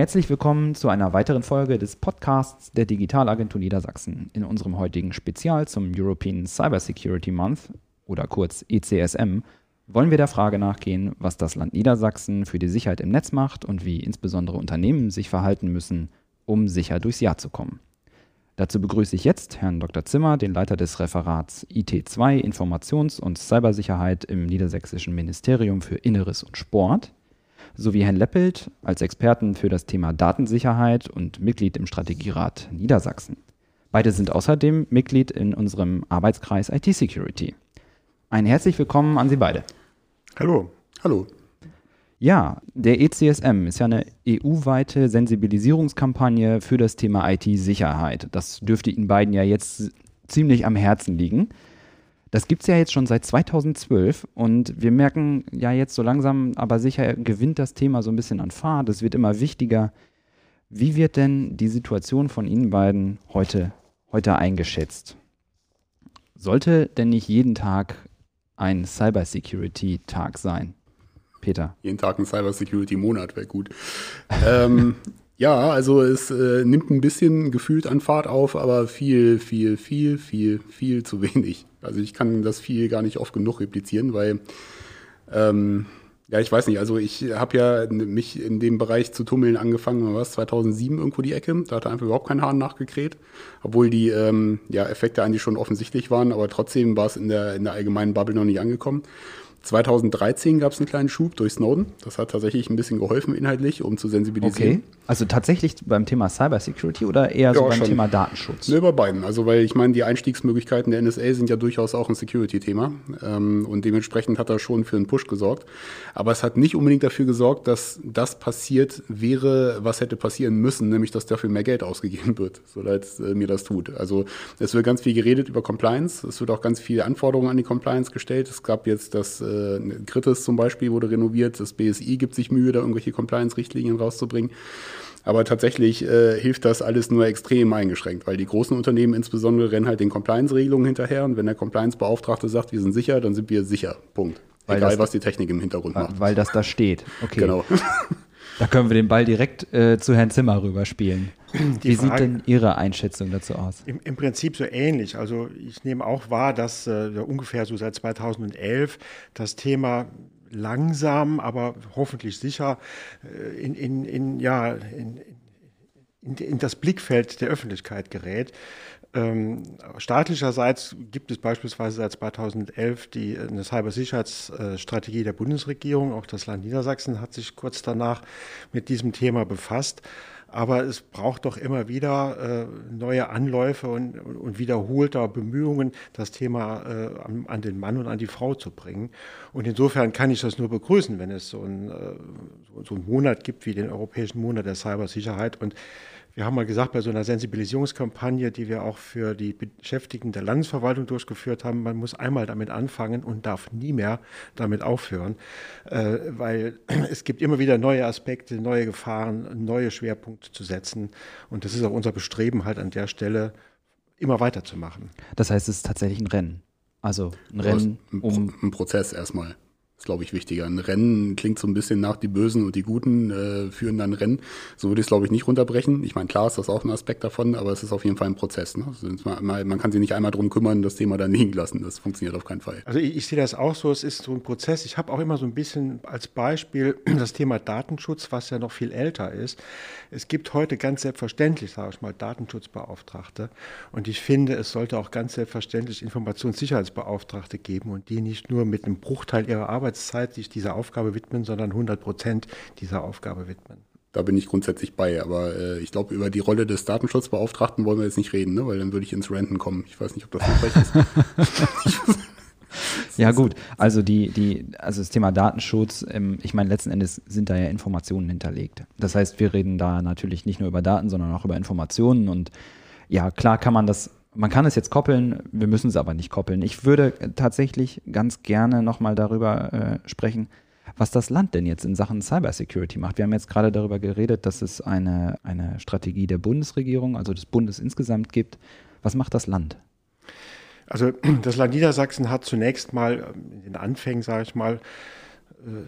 Herzlich willkommen zu einer weiteren Folge des Podcasts der Digitalagentur Niedersachsen. In unserem heutigen Spezial zum European Cybersecurity Month oder kurz ECSM wollen wir der Frage nachgehen, was das Land Niedersachsen für die Sicherheit im Netz macht und wie insbesondere Unternehmen sich verhalten müssen, um sicher durchs Jahr zu kommen. Dazu begrüße ich jetzt Herrn Dr. Zimmer, den Leiter des Referats IT2 Informations- und Cybersicherheit im Niedersächsischen Ministerium für Inneres und Sport sowie Herrn Leppelt als Experten für das Thema Datensicherheit und Mitglied im Strategierat Niedersachsen. Beide sind außerdem Mitglied in unserem Arbeitskreis IT Security. Ein herzlich willkommen an Sie beide. Hallo. Hallo. Ja, der ECSM ist ja eine EU-weite Sensibilisierungskampagne für das Thema IT-Sicherheit. Das dürfte Ihnen beiden ja jetzt ziemlich am Herzen liegen. Das gibt es ja jetzt schon seit 2012 und wir merken ja jetzt so langsam, aber sicher gewinnt das Thema so ein bisschen an Fahrt. Es wird immer wichtiger. Wie wird denn die Situation von Ihnen beiden heute, heute eingeschätzt? Sollte denn nicht jeden Tag ein Cybersecurity-Tag sein? Peter. Jeden Tag ein Cybersecurity-Monat wäre gut. ähm, ja, also es äh, nimmt ein bisschen gefühlt an Fahrt auf, aber viel, viel, viel, viel, viel zu wenig. Also ich kann das viel gar nicht oft genug replizieren, weil ähm, ja, ich weiß nicht. Also ich habe ja mich in dem Bereich zu tummeln angefangen, was 2007 irgendwo die Ecke. Da hatte einfach überhaupt kein Hahn nachgekräht, obwohl die ähm, ja, Effekte eigentlich schon offensichtlich waren, aber trotzdem war es in der in der allgemeinen Bubble noch nicht angekommen. 2013 gab es einen kleinen Schub durch Snowden. Das hat tatsächlich ein bisschen geholfen inhaltlich, um zu sensibilisieren. Okay. Also tatsächlich beim Thema Cybersecurity oder eher ja, so beim schon. Thema Datenschutz? Ne, bei beiden. Also weil ich meine, die Einstiegsmöglichkeiten der NSA sind ja durchaus auch ein Security-Thema. Ähm, und dementsprechend hat er schon für einen Push gesorgt. Aber es hat nicht unbedingt dafür gesorgt, dass das passiert wäre, was hätte passieren müssen, nämlich dass dafür mehr Geld ausgegeben wird, so leid äh, mir das tut. Also es wird ganz viel geredet über Compliance. Es wird auch ganz viele Anforderungen an die Compliance gestellt. Es gab jetzt das äh, Kritis zum Beispiel wurde renoviert, das BSI gibt sich Mühe, da irgendwelche Compliance-Richtlinien rauszubringen. Aber tatsächlich äh, hilft das alles nur extrem eingeschränkt, weil die großen Unternehmen insbesondere rennen halt den Compliance-Regelungen hinterher und wenn der Compliance-Beauftragte sagt, wir sind sicher, dann sind wir sicher. Punkt. Weil Egal, was die Technik im Hintergrund macht. Weil das da steht. Okay. Genau. Da können wir den Ball direkt äh, zu Herrn Zimmer rüberspielen. Wie Frage, sieht denn Ihre Einschätzung dazu aus? Im, Im, Prinzip so ähnlich. Also ich nehme auch wahr, dass äh, ungefähr so seit 2011 das Thema langsam, aber hoffentlich sicher äh, in, in, in, ja, in, in, in das Blickfeld der Öffentlichkeit gerät. Ähm, staatlicherseits gibt es beispielsweise seit 2011 die, eine Cybersicherheitsstrategie der Bundesregierung. Auch das Land Niedersachsen hat sich kurz danach mit diesem Thema befasst. Aber es braucht doch immer wieder äh, neue Anläufe und, und, wiederholter Bemühungen, das Thema äh, an, an, den Mann und an die Frau zu bringen. Und insofern kann ich das nur begrüßen, wenn es so, ein, äh, so einen Monat gibt wie den Europäischen Monat der Cybersicherheit. Und wir haben mal gesagt, bei so einer Sensibilisierungskampagne, die wir auch für die Beschäftigten der Landesverwaltung durchgeführt haben, man muss einmal damit anfangen und darf nie mehr damit aufhören, äh, weil es gibt immer wieder neue Aspekte, neue Gefahren, neue Schwerpunkte zu setzen. Und das ist auch unser Bestreben halt an der Stelle, immer weiterzumachen. Das heißt, es ist tatsächlich ein Rennen. Also ein Rennen um. Ein Prozess erstmal ist, glaube ich, wichtiger. Ein Rennen klingt so ein bisschen nach, die Bösen und die Guten äh, führen dann Rennen. So würde ich es, glaube ich, nicht runterbrechen. Ich meine, klar ist das auch ein Aspekt davon, aber es ist auf jeden Fall ein Prozess. Ne? Also man, man, kann sich nicht einmal drum kümmern, das Thema dann liegen lassen. Das funktioniert auf keinen Fall. Also ich, ich sehe das auch so, es ist so ein Prozess. Ich habe auch immer so ein bisschen als Beispiel das Thema Datenschutz, was ja noch viel älter ist. Es gibt heute ganz selbstverständlich, sage ich mal, Datenschutzbeauftragte. Und ich finde, es sollte auch ganz selbstverständlich Informationssicherheitsbeauftragte geben und die nicht nur mit einem Bruchteil ihrer Arbeit Arbeitszeit sich dieser Aufgabe widmen, sondern 100 Prozent dieser Aufgabe widmen. Da bin ich grundsätzlich bei, aber äh, ich glaube, über die Rolle des Datenschutzbeauftragten wollen wir jetzt nicht reden, ne? weil dann würde ich ins Renten kommen. Ich weiß nicht, ob das hilfreich ist. ja gut, also die, die, also das Thema Datenschutz, ähm, ich meine, letzten Endes sind da ja Informationen hinterlegt. Das heißt, wir reden da natürlich nicht nur über Daten, sondern auch über Informationen und ja, klar kann man das man kann es jetzt koppeln, wir müssen es aber nicht koppeln. Ich würde tatsächlich ganz gerne nochmal darüber äh, sprechen, was das Land denn jetzt in Sachen Cybersecurity macht. Wir haben jetzt gerade darüber geredet, dass es eine, eine Strategie der Bundesregierung, also des Bundes insgesamt gibt. Was macht das Land? Also das Land Niedersachsen hat zunächst mal in den Anfängen, sage ich mal, äh,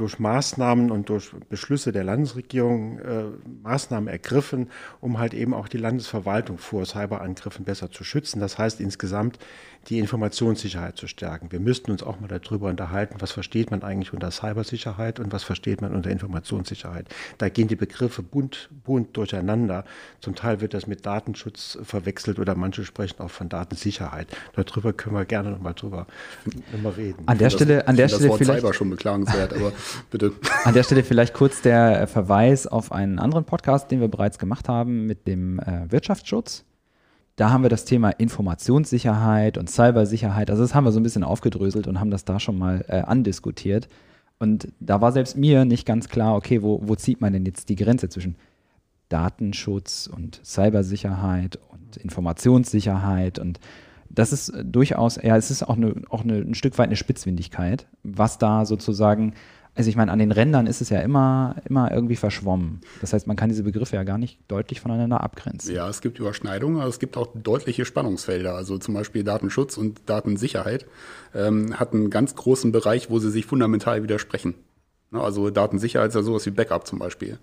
durch Maßnahmen und durch Beschlüsse der Landesregierung äh, Maßnahmen ergriffen, um halt eben auch die Landesverwaltung vor Cyberangriffen besser zu schützen. Das heißt insgesamt die Informationssicherheit zu stärken. Wir müssten uns auch mal darüber unterhalten, was versteht man eigentlich unter Cybersicherheit und was versteht man unter Informationssicherheit. Da gehen die Begriffe bunt, bunt durcheinander. Zum Teil wird das mit Datenschutz verwechselt oder manche sprechen auch von Datensicherheit. Darüber können wir gerne noch mal drüber noch mal reden. An der Stelle, an der Stelle das Wort vielleicht, Cyber schon beklagenswert, aber bitte. an der Stelle vielleicht kurz der Verweis auf einen anderen Podcast, den wir bereits gemacht haben mit dem äh, Wirtschaftsschutz. Da haben wir das Thema Informationssicherheit und Cybersicherheit, also das haben wir so ein bisschen aufgedröselt und haben das da schon mal äh, andiskutiert. Und da war selbst mir nicht ganz klar, okay, wo, wo zieht man denn jetzt die Grenze zwischen Datenschutz und Cybersicherheit und Informationssicherheit und das ist durchaus, ja, es ist auch, eine, auch eine, ein Stück weit eine Spitzfindigkeit, was da sozusagen also ich meine, an den Rändern ist es ja immer, immer irgendwie verschwommen. Das heißt, man kann diese Begriffe ja gar nicht deutlich voneinander abgrenzen. Ja, es gibt Überschneidungen, aber es gibt auch deutliche Spannungsfelder. Also zum Beispiel Datenschutz und Datensicherheit ähm, hat einen ganz großen Bereich, wo sie sich fundamental widersprechen. Ne, also Datensicherheit ist ja sowas wie Backup zum Beispiel.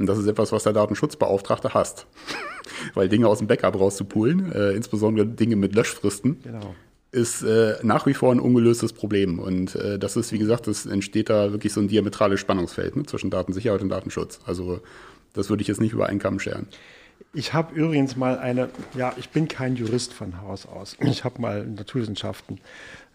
Und das ist etwas, was der Datenschutzbeauftragte hasst. Weil Dinge aus dem Backup rauszupulen, äh, insbesondere Dinge mit Löschfristen, genau ist äh, nach wie vor ein ungelöstes Problem. Und äh, das ist, wie gesagt, es entsteht da wirklich so ein diametrales Spannungsfeld ne, zwischen Datensicherheit und Datenschutz. Also das würde ich jetzt nicht über einen Kamm scheren. Ich habe übrigens mal eine, ja, ich bin kein Jurist von Haus aus. Ich habe mal Naturwissenschaften,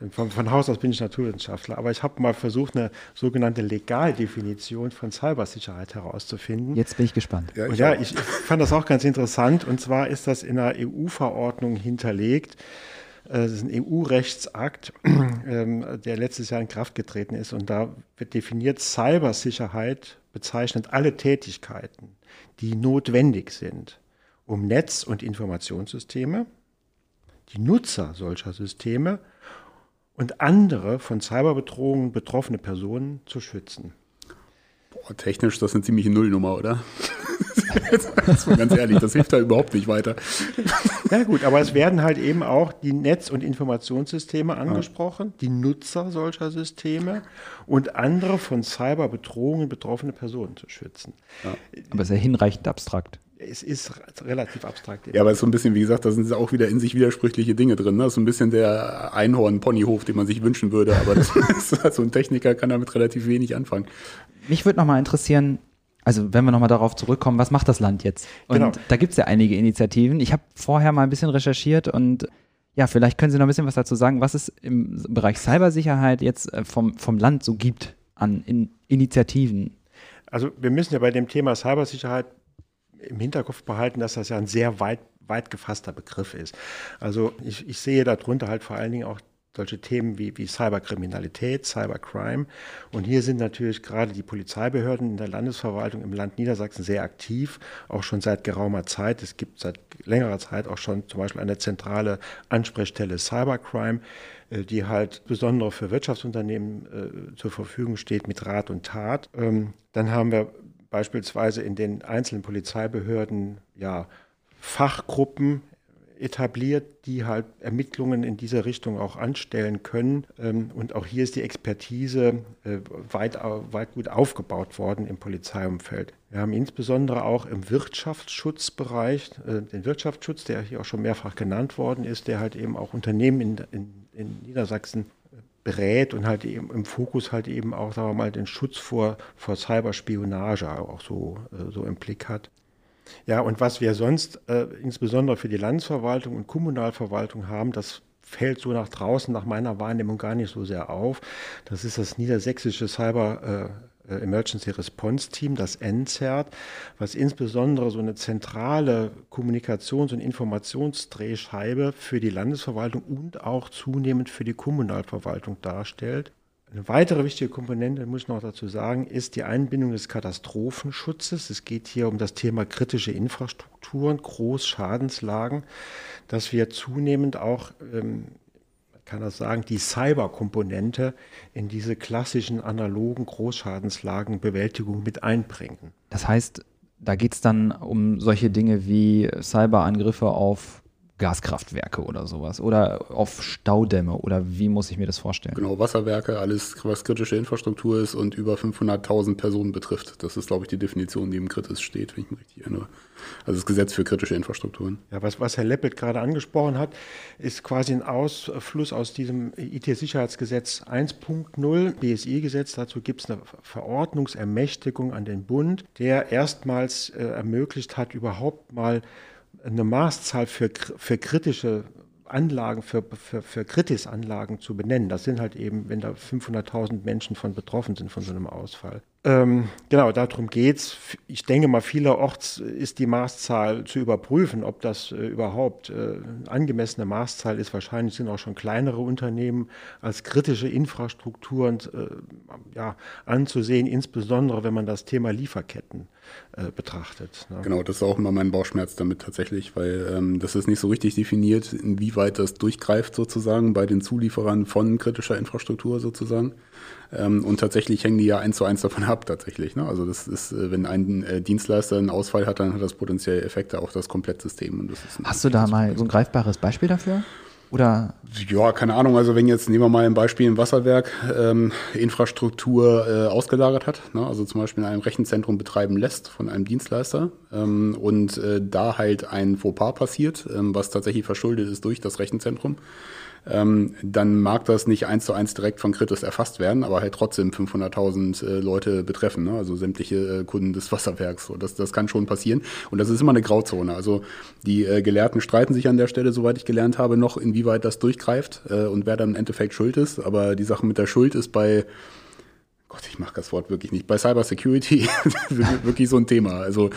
von, von, Haus aus bin ich Naturwissenschaftler, aber ich habe mal versucht, eine sogenannte Legaldefinition von Cybersicherheit herauszufinden. Jetzt bin ich gespannt. Ja, ich, ja, ich fand das auch ganz interessant. Und zwar ist das in einer EU-Verordnung hinterlegt. Äh, das ist ein EU-Rechtsakt, ähm, der letztes Jahr in Kraft getreten ist. Und da wird definiert, Cybersicherheit bezeichnet alle Tätigkeiten, die notwendig sind, um Netz- und Informationssysteme, die Nutzer solcher Systeme und andere von Cyberbedrohungen betroffene Personen zu schützen. Boah, technisch, das ist eine ziemliche Nullnummer, oder? das war ganz ehrlich, das hilft da überhaupt nicht weiter. Ja gut, aber es werden halt eben auch die Netz- und Informationssysteme angesprochen, die Nutzer solcher Systeme und andere von Cyberbedrohungen betroffene Personen zu schützen. Ja. Aber es ist ja hinreichend abstrakt es ist relativ abstrakt. Ja, aber es ist so ein bisschen, wie gesagt, da sind auch wieder in sich widersprüchliche Dinge drin. Ne? Das ist so ein bisschen der Einhorn-Ponyhof, den man sich wünschen würde, aber das ist, also ein Techniker kann damit relativ wenig anfangen. Mich würde nochmal interessieren, also wenn wir nochmal darauf zurückkommen, was macht das Land jetzt? Und genau. da gibt es ja einige Initiativen. Ich habe vorher mal ein bisschen recherchiert und ja, vielleicht können Sie noch ein bisschen was dazu sagen, was es im Bereich Cybersicherheit jetzt äh, vom, vom Land so gibt an in Initiativen. Also wir müssen ja bei dem Thema Cybersicherheit im Hinterkopf behalten, dass das ja ein sehr weit, weit gefasster Begriff ist. Also ich, ich sehe darunter halt vor allen Dingen auch solche Themen wie, wie Cyberkriminalität, Cybercrime. Und hier sind natürlich gerade die Polizeibehörden in der Landesverwaltung im Land Niedersachsen sehr aktiv, auch schon seit geraumer Zeit. Es gibt seit längerer Zeit auch schon zum Beispiel eine zentrale Ansprechstelle Cybercrime, äh, die halt besonders für Wirtschaftsunternehmen äh, zur Verfügung steht mit Rat und Tat. Ähm, dann haben wir beispielsweise in den einzelnen Polizeibehörden ja Fachgruppen etabliert, die halt Ermittlungen in dieser Richtung auch anstellen können. Ähm, und auch hier ist die Expertise äh, weit, weit gut aufgebaut worden im Polizeiumfeld. Wir haben insbesondere auch im Wirtschaftsschutzbereich äh, den Wirtschaftsschutz, der hier auch schon mehrfach genannt worden ist, der halt eben auch Unternehmen in, in, in Niedersachsen berät und halt eben im Fokus halt eben auch, sagen wir mal, den Schutz vor, vor Cyberspionage auch so, äh, so im Blick hat. Ja, und was wir sonst äh, insbesondere für die Landesverwaltung und Kommunalverwaltung haben, das fällt so nach draußen nach meiner Wahrnehmung gar nicht so sehr auf. Das ist das niedersächsische Cyber äh, Emergency Response Team, das NCERT, was insbesondere so eine zentrale Kommunikations- und Informationsdrehscheibe für die Landesverwaltung und auch zunehmend für die Kommunalverwaltung darstellt. Eine weitere wichtige Komponente, muss ich noch dazu sagen, ist die Einbindung des Katastrophenschutzes. Es geht hier um das Thema kritische Infrastrukturen, Großschadenslagen, dass wir zunehmend auch ähm, kann das sagen, die Cyber-Komponente in diese klassischen analogen Großschadenslagenbewältigung mit einbringen. Das heißt, da geht es dann um solche Dinge wie Cyberangriffe auf Gaskraftwerke oder sowas oder auf Staudämme oder wie muss ich mir das vorstellen? Genau, Wasserwerke, alles, was kritische Infrastruktur ist und über 500.000 Personen betrifft. Das ist, glaube ich, die Definition, die im Kritis steht, wenn ich mich richtig erinnere. Also das Gesetz für kritische Infrastrukturen. Ja, was, was Herr Leppelt gerade angesprochen hat, ist quasi ein Ausfluss aus diesem IT-Sicherheitsgesetz 1.0, BSI-Gesetz. Dazu gibt es eine Verordnungsermächtigung an den Bund, der erstmals äh, ermöglicht hat, überhaupt mal eine Maßzahl für, für kritische Anlagen, für, für, für Kritisanlagen zu benennen. Das sind halt eben, wenn da 500.000 Menschen von betroffen sind von so einem Ausfall. Ähm, genau, darum geht es. Ich denke mal, vielerorts ist die Maßzahl zu überprüfen, ob das äh, überhaupt äh, angemessene Maßzahl ist. Wahrscheinlich sind auch schon kleinere Unternehmen als kritische Infrastrukturen äh, ja, anzusehen, insbesondere wenn man das Thema Lieferketten äh, betrachtet. Ne? Genau, das ist auch immer mein Bauchschmerz damit tatsächlich, weil ähm, das ist nicht so richtig definiert, inwieweit das durchgreift sozusagen bei den Zulieferern von kritischer Infrastruktur sozusagen. Ähm, und tatsächlich hängen die ja eins zu eins davon ab, tatsächlich. Ne? Also das ist, äh, wenn ein äh, Dienstleister einen Ausfall hat, dann hat das potenziell Effekte auf das Komplettsystem. Hast du da mal so ein greifbares Beispiel dafür? Oder? Ja, keine Ahnung. Also wenn jetzt, nehmen wir mal ein Beispiel, ein Wasserwerk ähm, Infrastruktur äh, ausgelagert hat, ne? also zum Beispiel in einem Rechenzentrum betreiben lässt von einem Dienstleister ähm, und äh, da halt ein Fauxpas passiert, ähm, was tatsächlich verschuldet ist durch das Rechenzentrum, ähm, dann mag das nicht eins zu eins direkt von Kritis erfasst werden, aber halt trotzdem 500.000 äh, Leute betreffen, ne? also sämtliche äh, Kunden des Wasserwerks. So, das, das kann schon passieren und das ist immer eine Grauzone. Also die äh, Gelehrten streiten sich an der Stelle, soweit ich gelernt habe, noch, inwieweit das durchgreift äh, und wer dann im Endeffekt schuld ist. Aber die Sache mit der Schuld ist bei Gott, ich mache das Wort wirklich nicht. Bei Cybersecurity wirklich so ein Thema. Also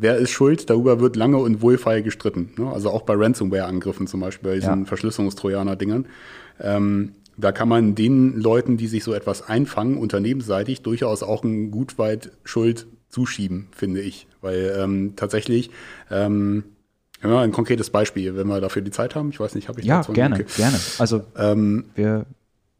wer ist schuld, darüber wird lange und wohlfeil gestritten. Ne? Also auch bei Ransomware-Angriffen zum Beispiel, bei diesen ja. Verschlüsselungstrojaner-Dingern. Ähm, da kann man den Leuten, die sich so etwas einfangen, unternehmensseitig durchaus auch ein gut weit Schuld zuschieben, finde ich. Weil ähm, tatsächlich, ähm, ja, ein konkretes Beispiel, wenn wir dafür die Zeit haben. Ich weiß nicht, habe ich ja, dazu? gerne, okay. gerne. Also ähm, wir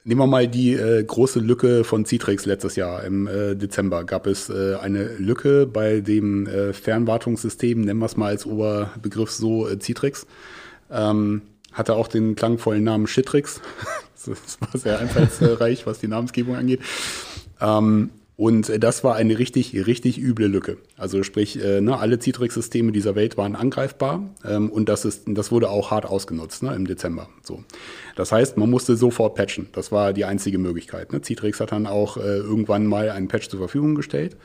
Nehmen wir mal die äh, große Lücke von Citrix letztes Jahr. Im äh, Dezember gab es äh, eine Lücke bei dem äh, Fernwartungssystem, nennen wir es mal als Oberbegriff so, äh, Citrix. Ähm, hatte auch den klangvollen Namen Shitrix. das war sehr einfallsreich, was die Namensgebung angeht. Ähm, und das war eine richtig, richtig üble Lücke. Also sprich, äh, ne, alle Citrix-Systeme dieser Welt waren angreifbar ähm, und das, ist, das wurde auch hart ausgenutzt ne, im Dezember. So. Das heißt, man musste sofort patchen. Das war die einzige Möglichkeit. Ne? Citrix hat dann auch äh, irgendwann mal einen Patch zur Verfügung gestellt.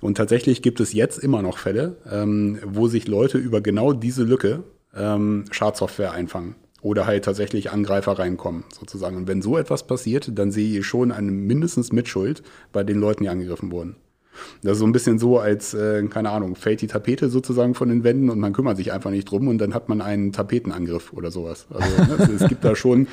Und tatsächlich gibt es jetzt immer noch Fälle, ähm, wo sich Leute über genau diese Lücke ähm, Schadsoftware einfangen oder halt tatsächlich Angreifer reinkommen, sozusagen. Und wenn so etwas passiert, dann sehe ich schon eine mindestens Mitschuld bei den Leuten, die angegriffen wurden. Das ist so ein bisschen so, als, äh, keine Ahnung, fällt die Tapete sozusagen von den Wänden und man kümmert sich einfach nicht drum und dann hat man einen Tapetenangriff oder sowas. Also ne, es gibt da schon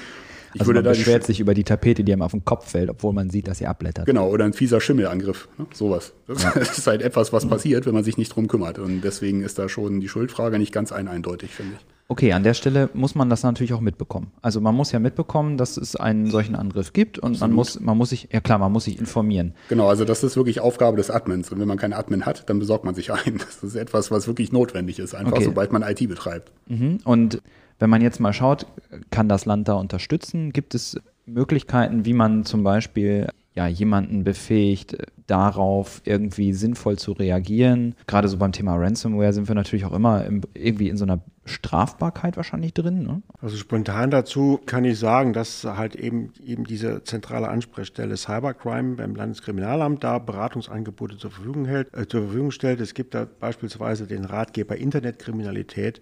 ich also würde man beschwert sich über die Tapete, die einem auf den Kopf fällt, obwohl man sieht, dass sie abblättert. Genau, oder ein fieser Schimmelangriff, ne? sowas. Das, ja. ist halt etwas, was passiert, wenn man sich nicht drum kümmert. Und deswegen ist da schon die Schuldfrage nicht ganz ein eindeutig, finde ich. Okay, an der Stelle muss man das natürlich auch mitbekommen. Also man muss ja mitbekommen, dass es einen solchen Angriff gibt und man muss, man muss sich, ja klar, man muss sich informieren. Genau, also das ist wirklich Aufgabe des Admins. Und wenn man keinen Admin hat, dann besorgt man sich einen. Das ist etwas, was wirklich notwendig ist, einfach okay. sobald man IT betreibt. Mhm. Und wenn man jetzt mal schaut, kann das Land da unterstützen? Gibt es Möglichkeiten, wie man zum Beispiel ja, jemanden befähigt, darauf irgendwie sinnvoll zu reagieren. Gerade so beim Thema Ransomware sind wir natürlich auch immer im, irgendwie in so einer Strafbarkeit wahrscheinlich drin. Ne? Also spontan dazu kann ich sagen, dass halt eben, eben diese zentrale Ansprechstelle Cybercrime beim Landeskriminalamt da Beratungsangebote zur Verfügung, hält, äh, zur Verfügung stellt. Es gibt da beispielsweise den Ratgeber Internetkriminalität,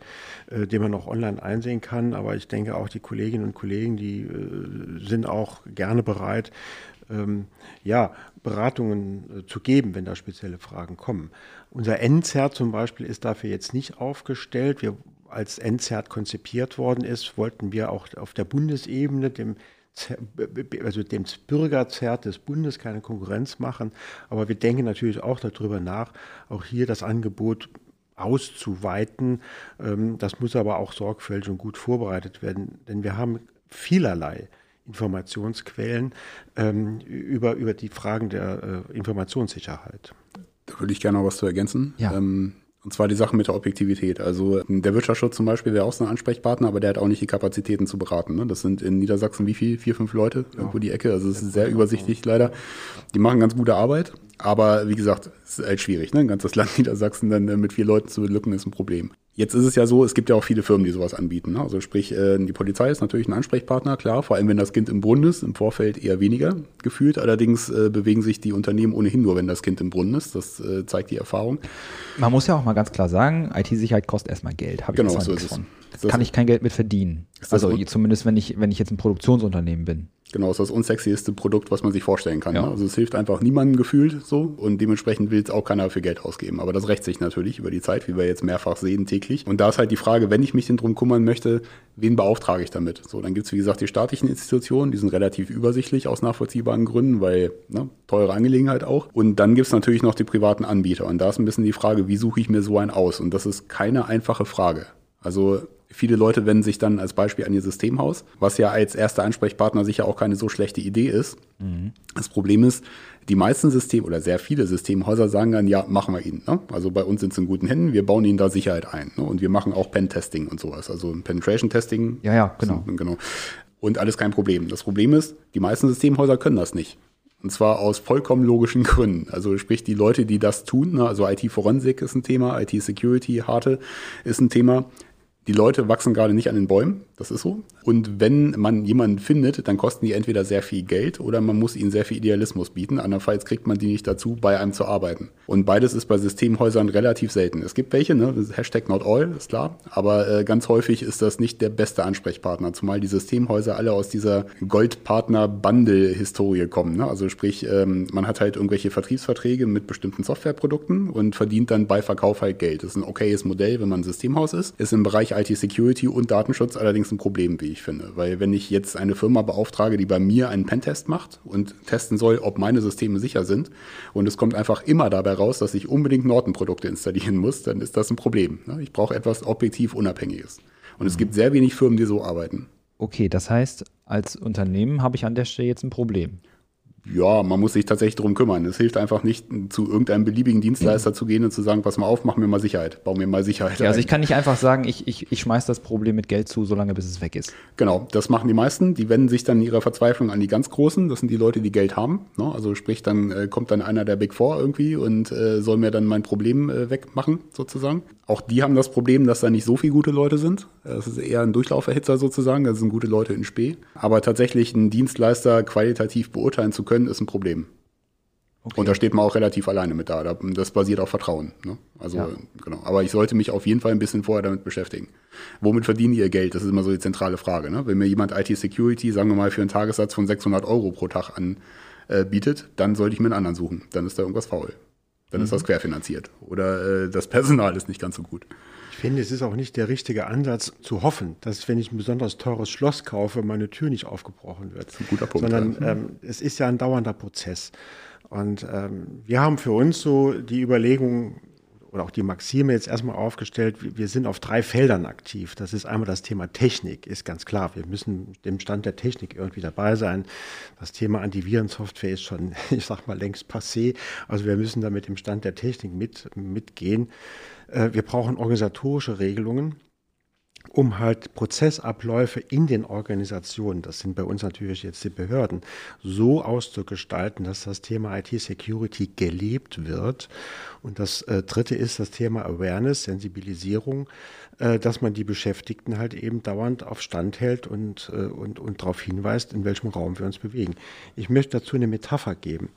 äh, den man auch online einsehen kann. Aber ich denke auch die Kolleginnen und Kollegen, die äh, sind auch gerne bereit, ähm, ja, Beratungen äh, zu geben, wenn da spezielle Fragen kommen. Unser NZERT zum Beispiel ist dafür jetzt nicht aufgestellt. Wir, als NZERT konzipiert worden ist, wollten wir auch auf der Bundesebene dem also dem Bürgerzert des Bundes keine Konkurrenz machen. Aber wir denken natürlich auch darüber nach, auch hier das Angebot auszuweiten. Ähm, das muss aber auch sorgfältig und gut vorbereitet werden, denn wir haben vielerlei Informationsquellen ähm, über, über die Fragen der äh, Informationssicherheit. Da würde ich gerne noch was zu ergänzen. Ja. Ähm, Und zwar die Sache mit der Objektivität. Also der Wirtschaftsschutz zum Beispiel wäre auch so ein Ansprechpartner, aber der hat auch nicht die Kapazitäten zu beraten. Ne? Das sind in Niedersachsen wie viel? Vier, fünf Leute ja. irgendwo die Ecke. Also es ist sehr übersichtlich leider. Die machen ganz gute Arbeit, aber wie gesagt, es ist halt schwierig. Ne? Ein ganzes Land Niedersachsen dann äh, mit vier Leuten zu belücken, ist ein Problem. Jetzt ist es ja so, es gibt ja auch viele Firmen, die sowas anbieten. Ne? Also sprich, äh, die Polizei ist natürlich ein Ansprechpartner, klar, vor allem wenn das Kind im Brunnen ist, im Vorfeld eher weniger gefühlt. Allerdings äh, bewegen sich die Unternehmen ohnehin nur, wenn das Kind im Brunnen ist. Das äh, zeigt die Erfahrung. Man muss ja auch mal ganz klar sagen, IT-Sicherheit kostet erstmal Geld. Habe ich genau, so ist es. Da kann ich kein Geld mit verdienen. Also zumindest, wenn ich, wenn ich jetzt ein Produktionsunternehmen bin. Genau, ist das unsexieste Produkt, was man sich vorstellen kann. Ja. Ne? Also es hilft einfach niemandem gefühlt so und dementsprechend will es auch keiner für Geld ausgeben. Aber das rächt sich natürlich über die Zeit, wie wir jetzt mehrfach sehen täglich. Und da ist halt die Frage, wenn ich mich denn drum kümmern möchte, wen beauftrage ich damit? So, dann gibt es wie gesagt die staatlichen Institutionen, die sind relativ übersichtlich aus nachvollziehbaren Gründen, weil ne, teure Angelegenheit auch. Und dann gibt es natürlich noch die privaten Anbieter. Und da ist ein bisschen die Frage, wie suche ich mir so einen aus? Und das ist keine einfache Frage. Also Viele Leute wenden sich dann als Beispiel an ihr Systemhaus, was ja als erster Ansprechpartner sicher auch keine so schlechte Idee ist. Mhm. Das Problem ist, die meisten Systeme oder sehr viele Systemhäuser sagen dann, ja, machen wir ihn. Ne? Also bei uns sind es in guten Händen, wir bauen ihnen da Sicherheit ein. Ne? Und wir machen auch Pen-Testing und sowas, also Penetration-Testing. Ja, ja, genau. Sind, genau. Und alles kein Problem. Das Problem ist, die meisten Systemhäuser können das nicht. Und zwar aus vollkommen logischen Gründen. Also sprich, die Leute, die das tun, ne, also IT-Forensik ist ein Thema, IT-Security, harte ist ein Thema, die Leute wachsen gerade nicht an den Bäumen, das ist so. Und wenn man jemanden findet, dann kosten die entweder sehr viel Geld oder man muss ihnen sehr viel Idealismus bieten. Andernfalls kriegt man die nicht dazu, bei einem zu arbeiten. Und beides ist bei Systemhäusern relativ selten. Es gibt welche, ne? Hashtag not all, ist klar. Aber äh, ganz häufig ist das nicht der beste Ansprechpartner, zumal die Systemhäuser alle aus dieser Goldpartner-Bundle-Historie kommen. Ne? Also sprich, ähm, man hat halt irgendwelche Vertriebsverträge mit bestimmten Softwareprodukten und verdient dann bei Verkauf halt Geld. Das ist ein okayes Modell, wenn man ein Systemhaus ist. Ist im Bereich IT-Security und Datenschutz allerdings ein Problem, wie ich finde. Weil wenn ich jetzt eine Firma beauftrage, die bei mir einen Pentest macht und testen soll, ob meine Systeme sicher sind und es kommt einfach immer dabei raus, dass ich unbedingt Norton-Produkte installieren muss, dann ist das ein Problem. Ne? Ich brauche etwas objektiv Unabhängiges. Und es gibt sehr wenig Firmen, die so arbeiten. Okay, das heißt, als Unternehmen habe ich an der Stelle jetzt ein Problem ja, man muss sich tatsächlich darum kümmern. Es hilft einfach nicht, zu irgendeinem beliebigen Dienstleister zu gehen und zu sagen, pass mal auf, mach mir mal Sicherheit, bau mir mal Sicherheit. Ja, also ich kann nicht einfach sagen, ich, ich, ich schmeiß das Problem mit Geld zu, solange bis es weg ist. Genau, das machen die meisten. Die wenden sich dann in ihrer Verzweiflung an die ganz Großen. Das sind die Leute, die Geld haben. Ne? Also sprich, dann äh, kommt dann einer der Big Four irgendwie und äh, soll mir dann mein Problem äh, wegmachen, sozusagen. Auch die haben das Problem, dass da nicht so viele gute Leute sind. Das ist eher ein Durchlauferhitzer sozusagen. Das sind gute Leute in Spee. Aber tatsächlich einen Dienstleister qualitativ beurteilen zu können, ist ein Problem. Okay. Und da steht man auch relativ alleine mit da. Das basiert auf Vertrauen. Ne? Also, ja. genau. Aber ich sollte mich auf jeden Fall ein bisschen vorher damit beschäftigen. Womit verdienen ihr Geld? Das ist immer so die zentrale Frage. Ne? Wenn mir jemand IT-Security, sagen wir mal, für einen Tagessatz von 600 Euro pro Tag anbietet, äh, dann sollte ich mir einen anderen suchen. Dann ist da irgendwas faul. Dann mhm. ist das querfinanziert. Oder äh, das Personal ist nicht ganz so gut. Ich finde, es ist auch nicht der richtige Ansatz zu hoffen, dass wenn ich ein besonders teures Schloss kaufe, meine Tür nicht aufgebrochen wird. Das ist ein guter Punkt. Sondern ja. ähm, es ist ja ein dauernder Prozess. Und ähm, wir haben für uns so die Überlegung oder auch die Maxime jetzt erstmal aufgestellt, wir sind auf drei Feldern aktiv. Das ist einmal das Thema Technik, ist ganz klar. Wir müssen dem Stand der Technik irgendwie dabei sein. Das Thema Antivirensoftware ist schon, ich sag mal, längst passé. Also wir müssen da mit dem Stand der Technik mit, mitgehen. Äh, wir brauchen organisatorische Regelungen um halt Prozessabläufe in den Organisationen, das sind bei uns natürlich jetzt die Behörden, so auszugestalten, dass das Thema IT-Security gelebt wird. Und das äh, dritte ist das Thema Awareness, Sensibilisierung, äh, dass man die Beschäftigten halt eben dauernd auf Stand hält und, äh, und, und darauf hinweist, in welchem Raum wir uns bewegen. Ich möchte dazu eine Metapher geben.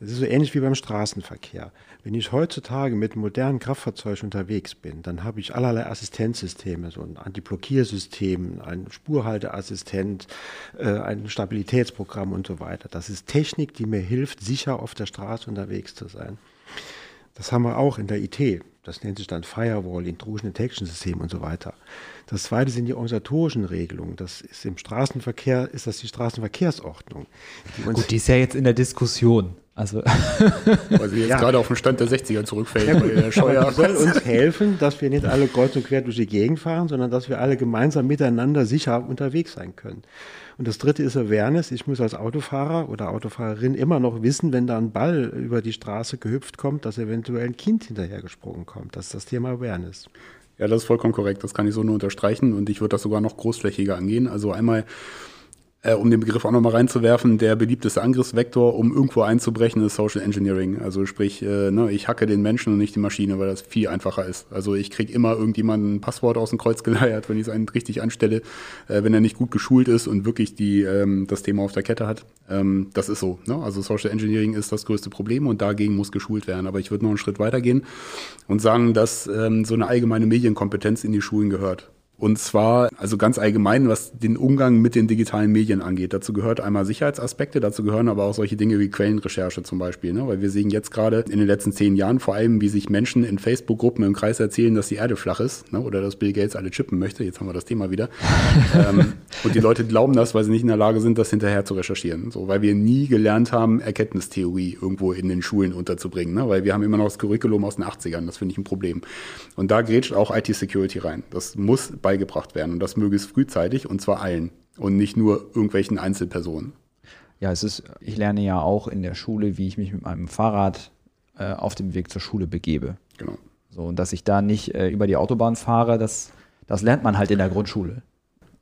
Das ist so ähnlich wie beim Straßenverkehr. Wenn ich heutzutage mit modernen Kraftfahrzeugen unterwegs bin, dann habe ich allerlei Assistenzsysteme, so ein Antiblockiersystem, ein Spurhalteassistent, äh, ein Stabilitätsprogramm und so weiter. Das ist Technik, die mir hilft, sicher auf der Straße unterwegs zu sein. Das haben wir auch in der IT. Das nennt sich dann Firewall, Intrusion Detection System und so weiter. Das zweite sind die organisatorischen Regelungen. Das ist im Straßenverkehr, ist das die Straßenverkehrsordnung. Die Gut, die ist ja jetzt in der Diskussion. Also, Weil sie jetzt ja. gerade auf den Stand der 60er zurückfällt. Ja, der Scheuer soll uns helfen, dass wir nicht alle kreuz und quer durch die Gegend fahren, sondern dass wir alle gemeinsam miteinander sicher unterwegs sein können. Und das dritte ist Awareness. Ich muss als Autofahrer oder Autofahrerin immer noch wissen, wenn da ein Ball über die Straße gehüpft kommt, dass eventuell ein Kind hinterhergesprungen kommt. Das ist das Thema Awareness. Ja, das ist vollkommen korrekt. Das kann ich so nur unterstreichen und ich würde das sogar noch großflächiger angehen. Also einmal äh, um den Begriff auch nochmal reinzuwerfen, der beliebteste Angriffsvektor, um irgendwo einzubrechen, ist Social Engineering. Also sprich, äh, ne, ich hacke den Menschen und nicht die Maschine, weil das viel einfacher ist. Also ich kriege immer irgendjemanden ein Passwort aus dem Kreuz geleiert, wenn ich es einen richtig anstelle, äh, wenn er nicht gut geschult ist und wirklich die, ähm, das Thema auf der Kette hat. Ähm, das ist so. Ne? Also Social Engineering ist das größte Problem und dagegen muss geschult werden. Aber ich würde noch einen Schritt weitergehen und sagen, dass ähm, so eine allgemeine Medienkompetenz in die Schulen gehört. Und zwar, also ganz allgemein, was den Umgang mit den digitalen Medien angeht. Dazu gehört einmal Sicherheitsaspekte, dazu gehören aber auch solche Dinge wie Quellenrecherche zum Beispiel. Ne? Weil wir sehen jetzt gerade in den letzten zehn Jahren vor allem, wie sich Menschen in Facebook-Gruppen im Kreis erzählen, dass die Erde flach ist ne? oder dass Bill Gates alle chippen möchte. Jetzt haben wir das Thema wieder. ähm, und die Leute glauben das, weil sie nicht in der Lage sind, das hinterher zu recherchieren. So, weil wir nie gelernt haben, Erkenntnistheorie irgendwo in den Schulen unterzubringen. Ne? Weil wir haben immer noch das Curriculum aus den 80ern. Das finde ich ein Problem. Und da grätscht auch IT-Security rein. Das muss beigebracht werden und das möglichst frühzeitig und zwar allen und nicht nur irgendwelchen Einzelpersonen. Ja, es ist, ich lerne ja auch in der Schule, wie ich mich mit meinem Fahrrad äh, auf dem Weg zur Schule begebe. Genau. So, und dass ich da nicht äh, über die Autobahn fahre, das, das lernt man halt in der Grundschule.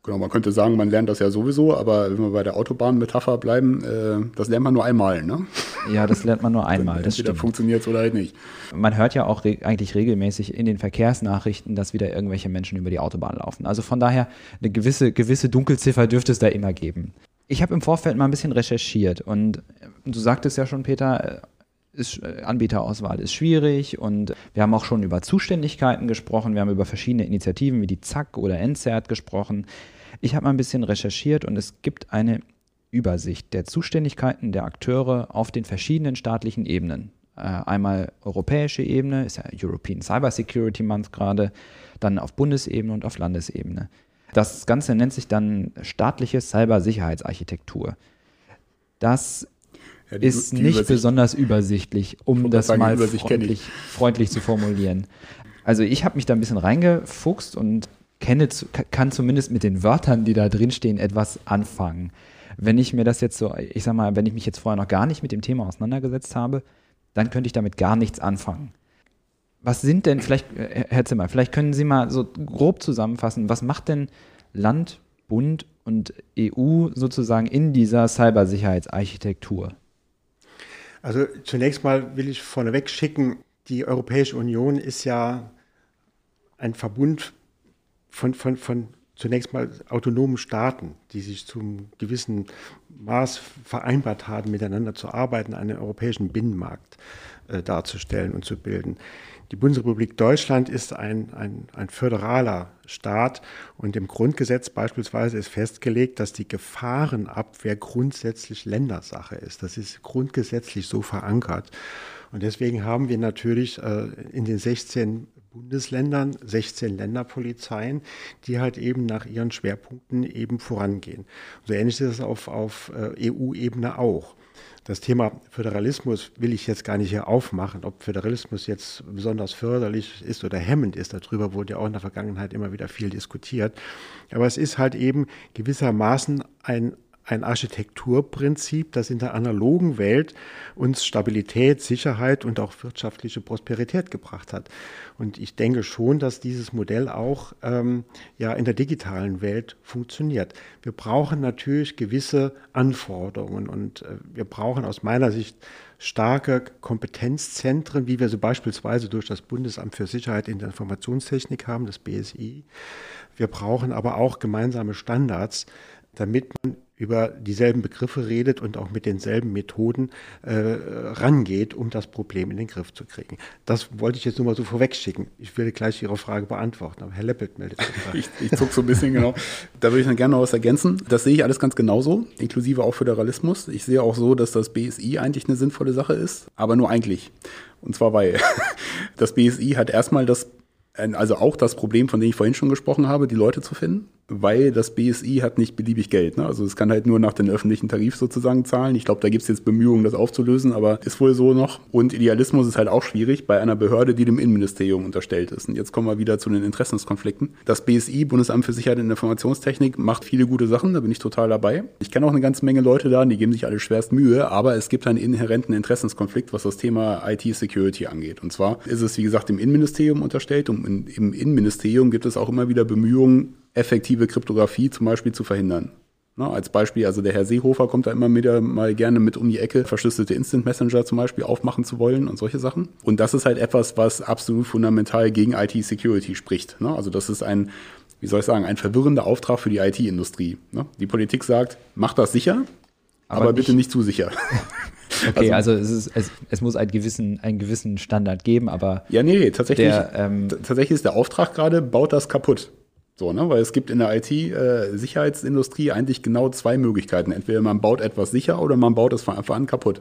Genau, man könnte sagen, man lernt das ja sowieso, aber wenn wir bei der Autobahnmetapher bleiben, äh, das lernt man nur einmal, ne? Ja, das lernt man nur einmal. das Entweder funktioniert es oder halt nicht. Man hört ja auch re eigentlich regelmäßig in den Verkehrsnachrichten, dass wieder irgendwelche Menschen über die Autobahn laufen. Also von daher, eine gewisse, gewisse Dunkelziffer dürfte es da immer geben. Ich habe im Vorfeld mal ein bisschen recherchiert und du sagtest ja schon, Peter, ist, äh, Anbieterauswahl ist schwierig und wir haben auch schon über Zuständigkeiten gesprochen, wir haben über verschiedene Initiativen wie die ZAK oder NCERT gesprochen. Ich habe mal ein bisschen recherchiert und es gibt eine Übersicht der Zuständigkeiten der Akteure auf den verschiedenen staatlichen Ebenen. Äh, einmal europäische Ebene, ist ja European Cyber Security Month gerade, dann auf Bundesebene und auf Landesebene. Das Ganze nennt sich dann staatliche Cybersicherheitsarchitektur. Das ja, die, ist die nicht besonders übersichtlich, um das sagen, mal freundlich, freundlich, zu formulieren. Also ich habe mich da ein bisschen reingefuchst und kenne, kann zumindest mit den Wörtern, die da drin stehen, etwas anfangen. Wenn ich mir das jetzt so, ich sag mal, wenn ich mich jetzt vorher noch gar nicht mit dem Thema auseinandergesetzt habe, dann könnte ich damit gar nichts anfangen. Was sind denn, vielleicht, äh, Herr Zimmer, vielleicht können Sie mal so grob zusammenfassen, was macht denn Land, Bund und EU sozusagen in dieser Cybersicherheitsarchitektur? Also zunächst mal will ich vorneweg schicken, die Europäische Union ist ja ein Verbund von, von, von zunächst mal autonomen Staaten, die sich zum gewissen Maß vereinbart haben, miteinander zu arbeiten, einen europäischen Binnenmarkt äh, darzustellen und zu bilden. Die Bundesrepublik Deutschland ist ein, ein, ein föderaler Staat und im Grundgesetz beispielsweise ist festgelegt, dass die Gefahrenabwehr grundsätzlich Ländersache ist. Das ist grundgesetzlich so verankert. Und deswegen haben wir natürlich äh, in den 16 Bundesländern 16 Länderpolizeien, die halt eben nach ihren Schwerpunkten eben vorangehen. So ähnlich ist es auf, auf äh, EU-Ebene auch. Das Thema Föderalismus will ich jetzt gar nicht hier aufmachen, ob Föderalismus jetzt besonders förderlich ist oder hemmend ist. Darüber wurde ja auch in der Vergangenheit immer wieder viel diskutiert. Aber es ist halt eben gewissermaßen ein ein Architekturprinzip, das in der analogen Welt uns Stabilität, Sicherheit und auch wirtschaftliche Prosperität gebracht hat. Und ich denke schon, dass dieses Modell auch ähm, ja in der digitalen Welt funktioniert. Wir brauchen natürlich gewisse Anforderungen und äh, wir brauchen aus meiner Sicht starke Kompetenzzentren, wie wir sie beispielsweise durch das Bundesamt für Sicherheit in der Informationstechnik haben, das BSI. Wir brauchen aber auch gemeinsame Standards, damit man über dieselben Begriffe redet und auch mit denselben Methoden äh, rangeht, um das Problem in den Griff zu kriegen. Das wollte ich jetzt nur mal so vorwegschicken. Ich würde gleich Ihre Frage beantworten, aber Herr Leppelt meldet sich. ich, ich zuck so ein bisschen, genau. Da würde ich dann gerne noch was ergänzen. Das sehe ich alles ganz genauso, inklusive auch Föderalismus. Ich sehe auch so, dass das BSI eigentlich eine sinnvolle Sache ist, aber nur eigentlich. Und zwar weil das BSI hat erstmal das Also auch das Problem, von dem ich vorhin schon gesprochen habe, die Leute zu finden weil das BSI hat nicht beliebig Geld. Ne? Also es kann halt nur nach den öffentlichen Tarif sozusagen zahlen. Ich glaube, da gibt es jetzt Bemühungen, das aufzulösen, aber ist wohl so noch. Und Idealismus ist halt auch schwierig bei einer Behörde, die dem Innenministerium unterstellt ist. Und jetzt kommen wir wieder zu den Interessenskonflikten. Das BSI, Bundesamt für Sicherheit und Informationstechnik, macht viele gute Sachen, da bin ich total dabei. Ich kenne auch eine ganze Menge Leute da, die geben sich alle schwerst Mühe, aber es gibt einen inhärenten Interessenskonflikt, was das Thema IT-Security angeht. Und zwar ist es, wie gesagt, dem Innenministerium unterstellt und im Innenministerium gibt es auch immer wieder Bemühungen, effektive Kryptographie zum Beispiel zu verhindern. Na, als Beispiel, also der Herr Seehofer kommt da immer wieder mal gerne mit um die Ecke, verschlüsselte Instant Messenger zum Beispiel aufmachen zu wollen und solche Sachen. Und das ist halt etwas, was absolut fundamental gegen IT-Security spricht. Ne? Also das ist ein, wie soll ich sagen, ein verwirrender Auftrag für die IT-Industrie. Die Politik sagt, mach das sicher, aber, aber bitte nicht zu sicher. Okay, also, also es, ist, es, es, muss einen gewissen, einen gewissen Standard geben, aber. Ja, nee, tatsächlich, der, ähm, tatsächlich ist der Auftrag gerade, baut das kaputt. So, ne? Weil es gibt in der IT-Sicherheitsindustrie äh, eigentlich genau zwei Möglichkeiten. Entweder man baut etwas sicher oder man baut es von Anfang an kaputt.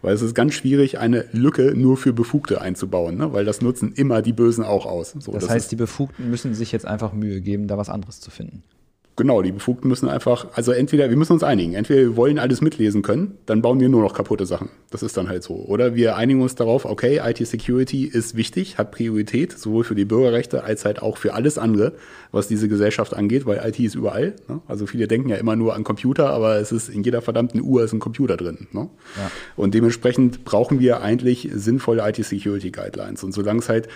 Weil es ist ganz schwierig, eine Lücke nur für Befugte einzubauen, ne? weil das nutzen immer die Bösen auch aus. So, das, das heißt, die Befugten müssen sich jetzt einfach Mühe geben, da was anderes zu finden. Genau, die Befugten müssen einfach, also entweder, wir müssen uns einigen, entweder wir wollen alles mitlesen können, dann bauen wir nur noch kaputte Sachen. Das ist dann halt so. Oder wir einigen uns darauf, okay, IT-Security ist wichtig, hat Priorität, sowohl für die Bürgerrechte als halt auch für alles andere, was diese Gesellschaft angeht, weil IT ist überall. Ne? Also viele denken ja immer nur an Computer, aber es ist in jeder verdammten Uhr ist ein Computer drin. Ne? Ja. Und dementsprechend brauchen wir eigentlich sinnvolle IT-Security-Guidelines. Und solange es halt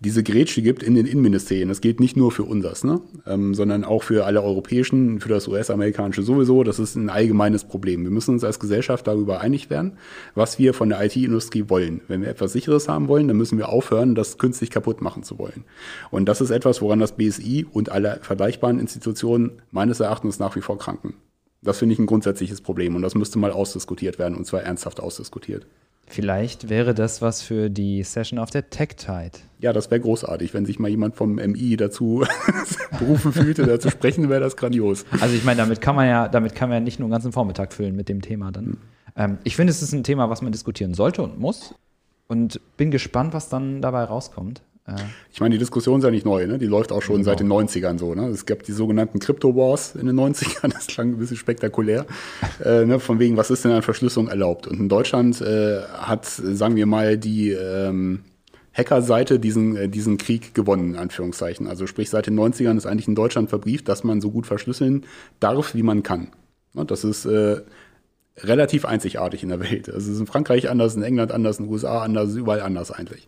diese Grätsche gibt in den Innenministerien. Das gilt nicht nur für unseres, ne? Ähm, sondern auch für alle europäischen, für das US-amerikanische sowieso. Das ist ein allgemeines Problem. Wir müssen uns als Gesellschaft darüber einig werden, was wir von der IT-Industrie wollen. Wenn wir etwas Sicheres haben wollen, dann müssen wir aufhören, das künstlich kaputt machen zu wollen. Und das ist etwas, woran das BSI und alle vergleichbaren Institutionen meines Erachtens nach wie vor kranken. Das finde ich ein grundsätzliches Problem und das müsste mal ausdiskutiert werden und zwar ernsthaft ausdiskutiert. Vielleicht wäre das was für die Session auf der Tech Tide. Ja, das wäre großartig, wenn sich mal jemand vom MI dazu berufen fühlte, da zu sprechen, wäre das grandios. Also ich meine, damit kann man ja, damit kann man ja nicht nur einen ganzen Vormittag füllen mit dem Thema dann. Hm. Ähm, ich finde, es ist ein Thema, was man diskutieren sollte und muss. Und bin gespannt, was dann dabei rauskommt. Äh, ich meine, die Diskussion ist ja nicht neu, ne? die läuft auch schon genau. seit den 90ern so. Ne? Es gab die sogenannten Crypto Wars in den 90ern, das klang ein bisschen spektakulär, äh, ne? von wegen, was ist denn an Verschlüsselung erlaubt? Und in Deutschland äh, hat, sagen wir mal, die ähm, Hackerseite diesen, äh, diesen Krieg gewonnen, in Anführungszeichen. Also sprich, seit den 90ern ist eigentlich in Deutschland verbrieft, dass man so gut verschlüsseln darf, wie man kann. Ne? Das ist äh, relativ einzigartig in der Welt. Also es ist in Frankreich anders, in England anders, in den USA anders, überall anders eigentlich.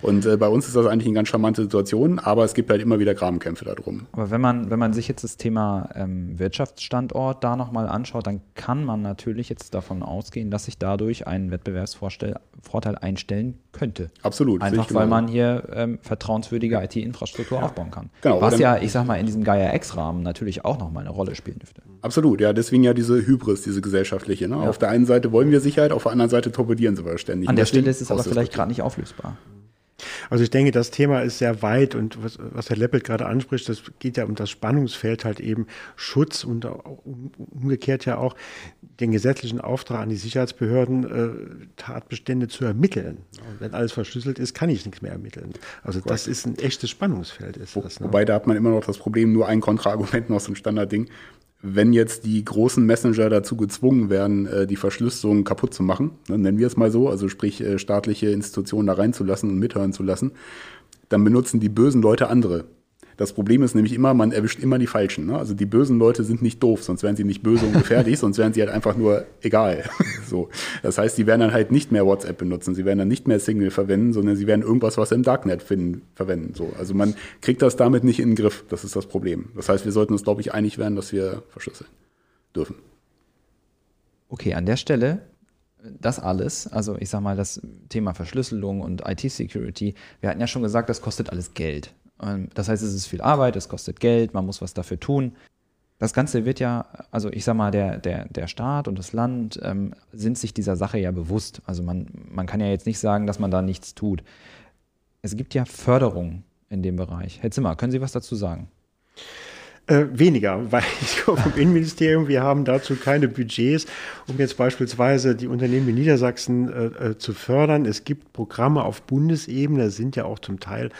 Und äh, bei uns ist das eigentlich eine ganz charmante Situation, aber es gibt halt immer wieder Grabenkämpfe darum. Aber wenn man, wenn man sich jetzt das Thema ähm, Wirtschaftsstandort da nochmal anschaut, dann kann man natürlich jetzt davon ausgehen, dass sich dadurch ein Wettbewerbsvorteil einstellen könnte. Absolut. Einfach weil man hier ähm, vertrauenswürdige IT-Infrastruktur ja. aufbauen kann. Genau. Was ja, ich sag mal, in diesem Gaia-X-Rahmen natürlich auch nochmal eine Rolle spielen dürfte. Absolut, ja, deswegen ja diese Hybris, diese gesellschaftliche. Ne? Ja. Auf der einen Seite wollen wir Sicherheit, auf der anderen Seite torpedieren sie aber ständig. An der Stelle ist es aber vielleicht gerade nicht auflösbar. Also ich denke, das Thema ist sehr weit und was, was Herr Leppelt gerade anspricht, das geht ja um das Spannungsfeld halt eben Schutz und umgekehrt ja auch den gesetzlichen Auftrag an die Sicherheitsbehörden, äh, Tatbestände zu ermitteln. Und wenn alles verschlüsselt ist, kann ich nichts mehr ermitteln. Also das ist ein echtes Spannungsfeld. Ist Wo, das, ne? Wobei da hat man immer noch das Problem, nur ein Kontraargument aus dem Standardding wenn jetzt die großen Messenger dazu gezwungen werden, äh, die Verschlüsselung kaputt zu machen, ne, nennen wir es mal so, also sprich äh, staatliche Institutionen da reinzulassen und mithören zu lassen, dann benutzen die bösen Leute andere. Das Problem ist nämlich immer, man erwischt immer die Falschen. Ne? Also die bösen Leute sind nicht doof, sonst wären sie nicht böse und gefährlich, sonst wären sie halt einfach nur egal. so. Das heißt, sie werden dann halt nicht mehr WhatsApp benutzen, sie werden dann nicht mehr Signal verwenden, sondern sie werden irgendwas, was sie im Darknet finden, verwenden. So. Also man kriegt das damit nicht in den Griff. Das ist das Problem. Das heißt, wir sollten uns, glaube ich, einig werden, dass wir verschlüsseln dürfen. Okay, an der Stelle das alles, also ich sag mal, das Thema Verschlüsselung und IT-Security, wir hatten ja schon gesagt, das kostet alles Geld. Ähm, das heißt, es ist viel Arbeit, es kostet Geld, man muss was dafür tun. Das Ganze wird ja, also ich sag mal, der, der, der Staat und das Land ähm, sind sich dieser Sache ja bewusst. Also man, man kann ja jetzt nicht sagen, dass man da nichts tut. Es gibt ja Förderung in dem Bereich. Herr Zimmer, können Sie was dazu sagen? Äh, weniger, weil ich komme vom Innenministerium, wir haben dazu keine Budgets, um jetzt beispielsweise die Unternehmen in Niedersachsen äh, äh, zu fördern. Es gibt Programme auf Bundesebene, sind ja auch zum Teil,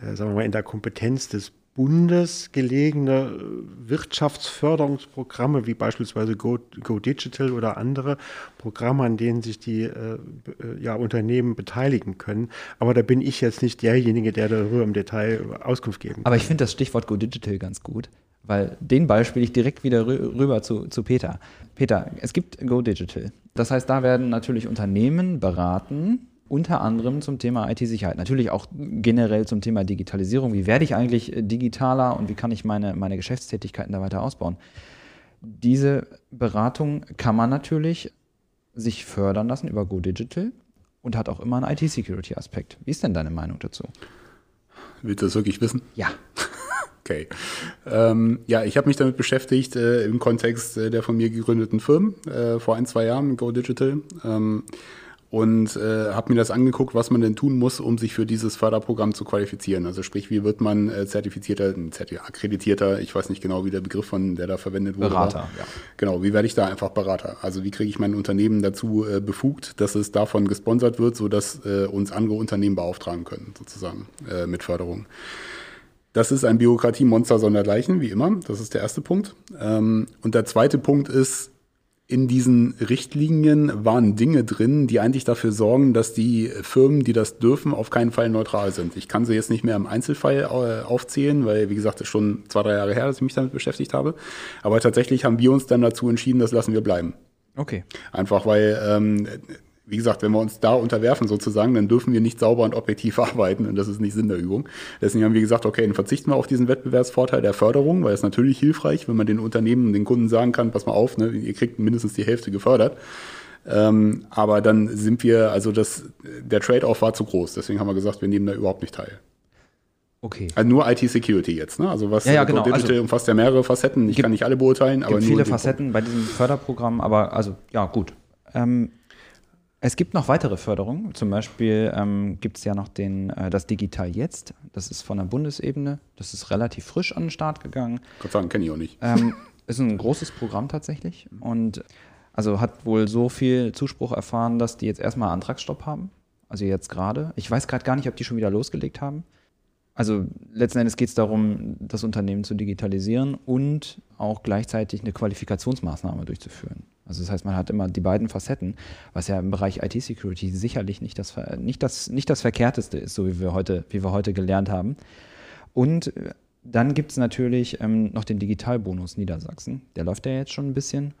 sagen wir mal, in der Kompetenz des Bundes gelegene äh, Wirtschaftsförderungsprogramme wie beispielsweise Go, Go Digital oder andere Programme, an denen sich die äh, ja, Unternehmen beteiligen können. Aber da bin ich jetzt nicht derjenige, der darüber im Detail Auskunft geben kann. Aber ich finde das Stichwort Go Digital ganz gut, weil den Ball spiele ich direkt wieder rüber zu, zu Peter. Peter, es gibt Go Digital. Das heißt, da werden natürlich Unternehmen beraten, unter anderem zum Thema IT-Sicherheit. Natürlich auch generell zum Thema Digitalisierung. Wie werde ich eigentlich äh, digitaler und wie kann ich meine, meine Geschäftstätigkeiten da weiter ausbauen? Diese Beratung kann man natürlich sich fördern lassen über Go Digital und hat auch immer einen IT-Security-Aspekt. Wie ist denn deine Meinung dazu? Willst du das wirklich wissen? Ja. Okay. Ähm, ja, ich habe mich damit beschäftigt äh, im Kontext äh, der von mir gegründeten Firmen äh, vor ein, zwei Jahren, Go Digital. Ähm, und äh, habe mir das angeguckt, was man denn tun muss, um sich für dieses Förderprogramm zu qualifizieren. Also sprich, wie wird man äh, zertifizierter, akkreditierter, ich weiß nicht genau, wie der Begriff von der da verwendet wurde. Berater, war. ja. Genau, wie werde ich da einfach Berater? Also wie kriege ich mein Unternehmen dazu äh, befugt, dass es davon gesponsert wird, sodass äh, uns andere Unternehmen beauftragen können, sozusagen, äh, mit Förderung. Das ist ein Bürokratiemonster sondergleichen, wie immer. Das ist der erste Punkt. Ähm, und der zweite Punkt ist, in diesen Richtlinien waren Dinge drin, die eigentlich dafür sorgen, dass die Firmen, die das dürfen, auf keinen Fall neutral sind. Ich kann sie jetzt nicht mehr im Einzelfall äh, aufzählen, weil, wie gesagt, es ist schon zwei, drei Jahre her, dass ich mich damit beschäftigt habe. Aber tatsächlich haben wir uns dann dazu entschieden, das lassen wir bleiben. Okay. Einfach weil ähm, wie gesagt, wenn wir uns da unterwerfen sozusagen, dann dürfen wir nicht sauber und objektiv arbeiten und das ist nicht Sinn der Übung. Deswegen haben wir gesagt, okay, dann verzichten wir auf diesen Wettbewerbsvorteil der Förderung, weil es natürlich hilfreich, wenn man den Unternehmen, den Kunden sagen kann, pass mal auf, ne, ihr kriegt mindestens die Hälfte gefördert. Ähm, aber dann sind wir, also das, der Trade-off war zu groß. Deswegen haben wir gesagt, wir nehmen da überhaupt nicht teil. Okay. Also nur IT-Security jetzt, ne? Also was ja, ja, genau. Digital also, umfasst ja mehrere Facetten. Ich kann nicht alle beurteilen, aber gibt viele Facetten bei diesem Förderprogramm, aber also ja gut. Ähm, es gibt noch weitere Förderungen. Zum Beispiel ähm, gibt es ja noch den, äh, das Digital Jetzt. Das ist von der Bundesebene. Das ist relativ frisch an den Start gegangen. Gott sagen, kenne ich auch nicht. Ähm, ist ein großes Programm tatsächlich. Und also hat wohl so viel Zuspruch erfahren, dass die jetzt erstmal Antragsstopp haben. Also jetzt gerade. Ich weiß gerade gar nicht, ob die schon wieder losgelegt haben. Also letzten Endes geht es darum, das Unternehmen zu digitalisieren und auch gleichzeitig eine Qualifikationsmaßnahme durchzuführen. Also das heißt, man hat immer die beiden Facetten, was ja im Bereich IT-Security sicherlich nicht das, nicht, das, nicht das Verkehrteste ist, so wie wir heute, wie wir heute gelernt haben. Und äh, dann gibt es natürlich ähm, noch den Digitalbonus Niedersachsen. Der läuft ja jetzt schon ein bisschen.